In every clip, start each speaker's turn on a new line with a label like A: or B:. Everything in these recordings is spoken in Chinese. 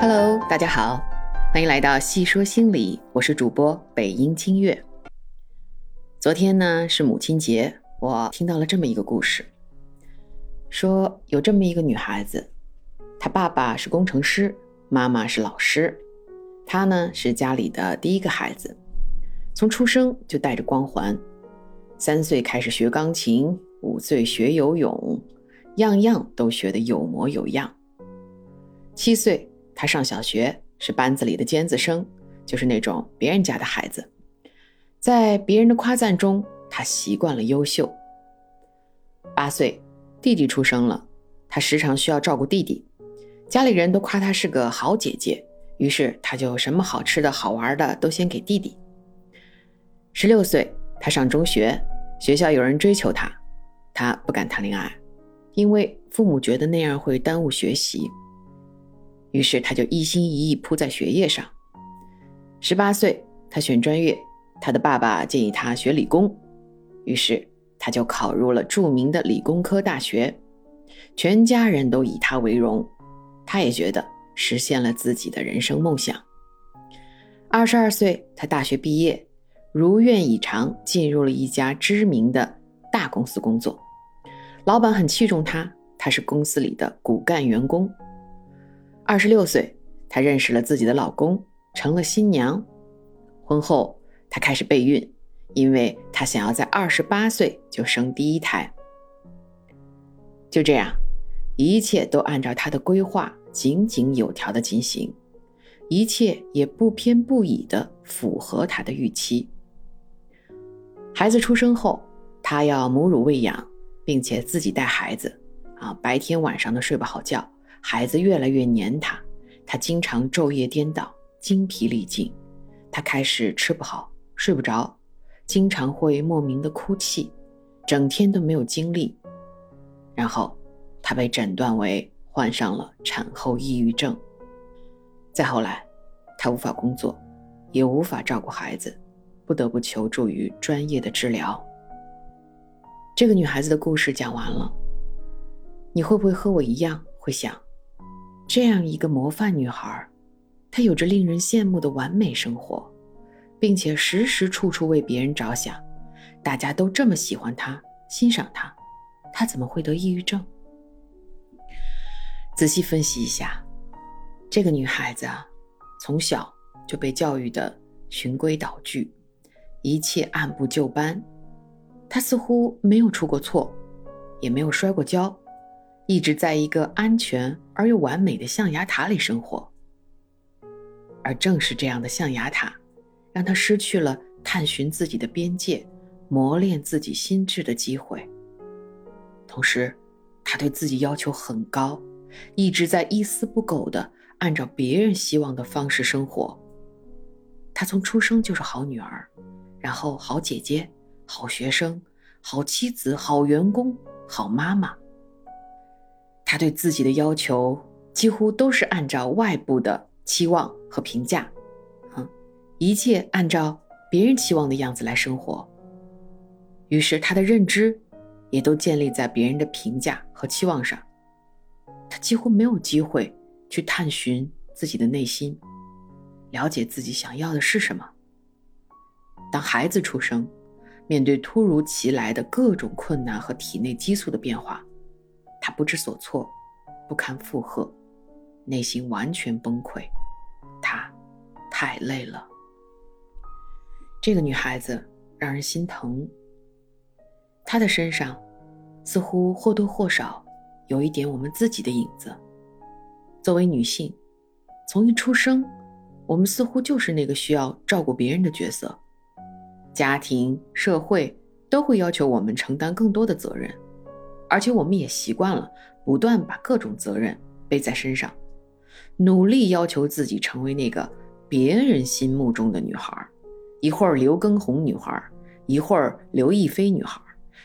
A: Hello，大家好，欢迎来到细说心理，我是主播北音清月。昨天呢是母亲节，我听到了这么一个故事，说有这么一个女孩子，她爸爸是工程师，妈妈是老师，她呢是家里的第一个孩子，从出生就带着光环，三岁开始学钢琴，五岁学游泳，样样都学得有模有样，七岁。他上小学是班子里的尖子生，就是那种别人家的孩子，在别人的夸赞中，他习惯了优秀。八岁，弟弟出生了，他时常需要照顾弟弟，家里人都夸他是个好姐姐，于是他就什么好吃的好玩的都先给弟弟。十六岁，他上中学，学校有人追求他，他不敢谈恋爱，因为父母觉得那样会耽误学习。于是他就一心一意扑在学业上。十八岁，他选专业，他的爸爸建议他学理工，于是他就考入了著名的理工科大学，全家人都以他为荣，他也觉得实现了自己的人生梦想。二十二岁，他大学毕业，如愿以偿进入了一家知名的大公司工作，老板很器重他，他是公司里的骨干员工。二十六岁，她认识了自己的老公，成了新娘。婚后，她开始备孕，因为她想要在二十八岁就生第一胎。就这样，一切都按照她的规划井井有条的进行，一切也不偏不倚的符合她的预期。孩子出生后，她要母乳喂养，并且自己带孩子，啊，白天晚上都睡不好觉。孩子越来越黏他，他经常昼夜颠倒，精疲力尽。他开始吃不好，睡不着，经常会莫名的哭泣，整天都没有精力。然后，他被诊断为患上了产后抑郁症。再后来，他无法工作，也无法照顾孩子，不得不求助于专业的治疗。这个女孩子的故事讲完了，你会不会和我一样会想？这样一个模范女孩，她有着令人羡慕的完美生活，并且时时处处为别人着想，大家都这么喜欢她、欣赏她，她怎么会得抑郁症？仔细分析一下，这个女孩子啊，从小就被教育的循规蹈矩，一切按部就班，她似乎没有出过错，也没有摔过跤。一直在一个安全而又完美的象牙塔里生活，而正是这样的象牙塔，让他失去了探寻自己的边界、磨练自己心智的机会。同时，他对自己要求很高，一直在一丝不苟地按照别人希望的方式生活。他从出生就是好女儿，然后好姐姐、好学生、好妻子、好员工、好妈妈。他对自己的要求几乎都是按照外部的期望和评价，嗯，一切按照别人期望的样子来生活。于是他的认知也都建立在别人的评价和期望上，他几乎没有机会去探寻自己的内心，了解自己想要的是什么。当孩子出生，面对突如其来的各种困难和体内激素的变化。他不知所措，不堪负荷，内心完全崩溃。他太累了。这个女孩子让人心疼。她的身上似乎或多或少有一点我们自己的影子。作为女性，从一出生，我们似乎就是那个需要照顾别人的角色。家庭、社会都会要求我们承担更多的责任。而且我们也习惯了不断把各种责任背在身上，努力要求自己成为那个别人心目中的女孩，一会儿刘畊宏女孩，一会儿刘亦菲女孩，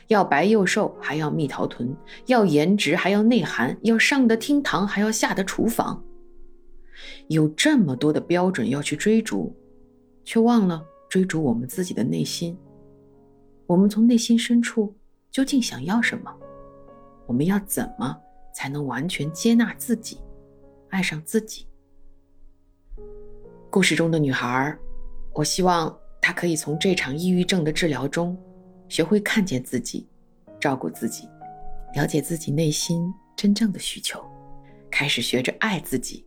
A: 要白又瘦，还要蜜桃臀，要颜值还要内涵，要上得厅堂还要下得厨房，有这么多的标准要去追逐，却忘了追逐我们自己的内心。我们从内心深处究竟想要什么？我们要怎么才能完全接纳自己，爱上自己？故事中的女孩，我希望她可以从这场抑郁症的治疗中，学会看见自己，照顾自己，了解自己内心真正的需求，开始学着爱自己。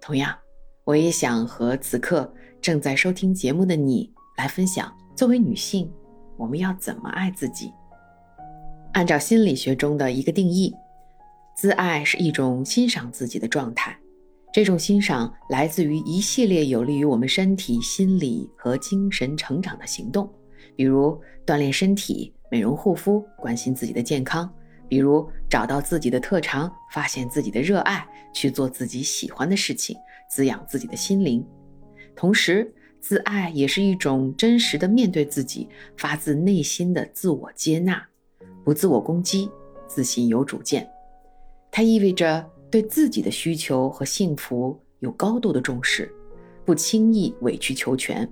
A: 同样，我也想和此刻正在收听节目的你来分享：作为女性，我们要怎么爱自己？按照心理学中的一个定义，自爱是一种欣赏自己的状态。这种欣赏来自于一系列有利于我们身体、心理和精神成长的行动，比如锻炼身体、美容护肤、关心自己的健康；比如找到自己的特长、发现自己的热爱、去做自己喜欢的事情，滋养自己的心灵。同时，自爱也是一种真实的面对自己、发自内心的自我接纳，不自我攻击，自信有主见。它意味着。对自己的需求和幸福有高度的重视，不轻易委曲求全，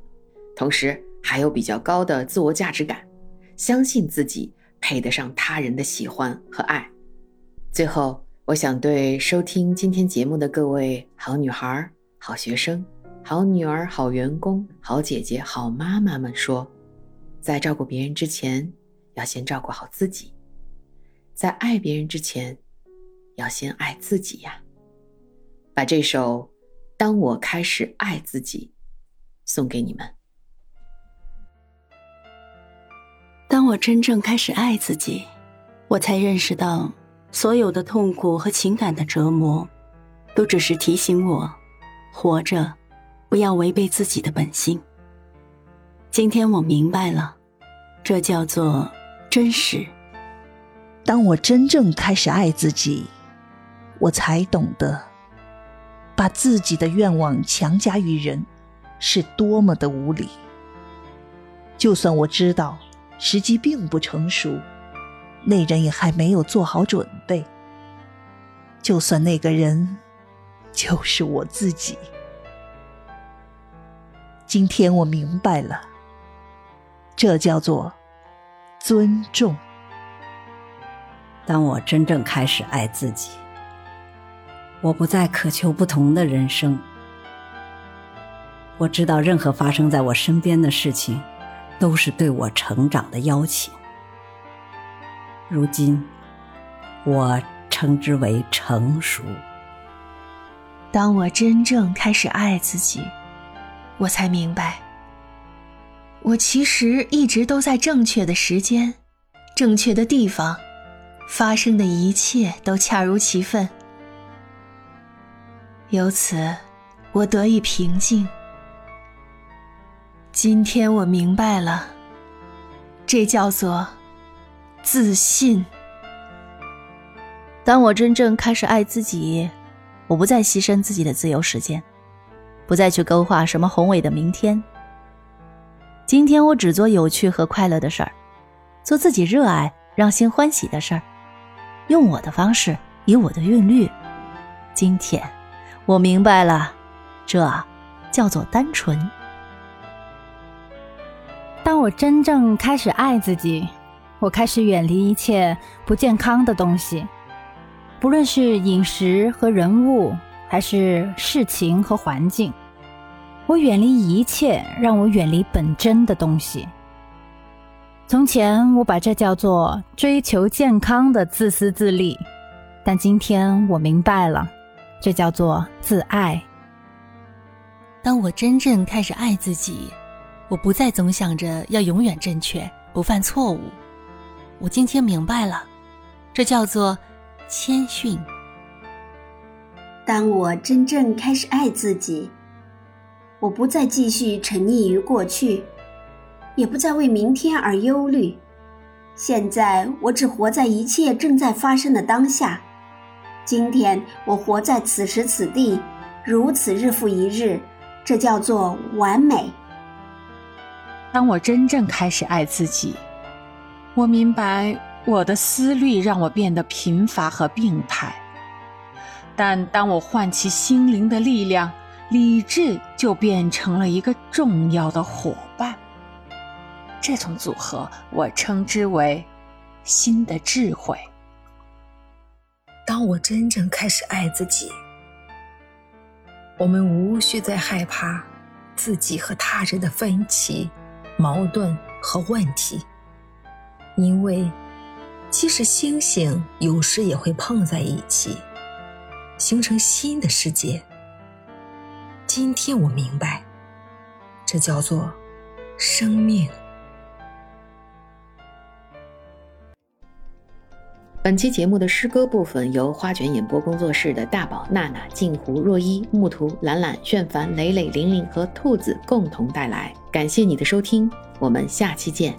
A: 同时还有比较高的自我价值感，相信自己配得上他人的喜欢和爱。最后，我想对收听今天节目的各位好女孩、好学生、好女儿、好员工、好姐姐、好妈妈们说：在照顾别人之前，要先照顾好自己；在爱别人之前。要先爱自己呀！把这首《当我开始爱自己》送给你们。
B: 当我真正开始爱自己，我才认识到，所有的痛苦和情感的折磨，都只是提醒我，活着不要违背自己的本性。今天我明白了，这叫做真实。
C: 当我真正开始爱自己。我才懂得，把自己的愿望强加于人，是多么的无理。就算我知道时机并不成熟，那人也还没有做好准备。就算那个人就是我自己。今天我明白了，这叫做尊重。
D: 当我真正开始爱自己。我不再渴求不同的人生。我知道，任何发生在我身边的事情，都是对我成长的邀请。如今，我称之为成熟。
B: 当我真正开始爱自己，我才明白，我其实一直都在正确的时间、正确的地方，发生的一切都恰如其分。由此，我得以平静。今天我明白了，这叫做自信。当我真正开始爱自己，我不再牺牲自己的自由时间，不再去勾画什么宏伟的明天。今天我只做有趣和快乐的事儿，做自己热爱、让心欢喜的事儿，用我的方式，以我的韵律。今天。我明白了，这叫做单纯。
E: 当我真正开始爱自己，我开始远离一切不健康的东西，不论是饮食和人物，还是事情和环境，我远离一切让我远离本真的东西。从前我把这叫做追求健康的自私自利，但今天我明白了。这叫做自爱。
B: 当我真正开始爱自己，我不再总想着要永远正确，不犯错误。我今天明白了，这叫做谦逊。
F: 当我真正开始爱自己，我不再继续沉溺于过去，也不再为明天而忧虑。现在，我只活在一切正在发生的当下。今天我活在此时此地，如此日复一日，这叫做完美。
G: 当我真正开始爱自己，我明白我的思虑让我变得贫乏和病态，但当我唤起心灵的力量，理智就变成了一个重要的伙伴。这种组合，我称之为新的智慧。
H: 当我真正开始爱自己，我们无需再害怕自己和他人的分歧、矛盾和问题，因为即使星星有时也会碰在一起，形成新的世界。今天我明白，这叫做生命。
A: 本期节目的诗歌部分由花卷演播工作室的大宝、娜娜、镜湖、若依、木图、懒懒、炫凡、磊磊、玲玲和兔子共同带来。感谢你的收听，我们下期见。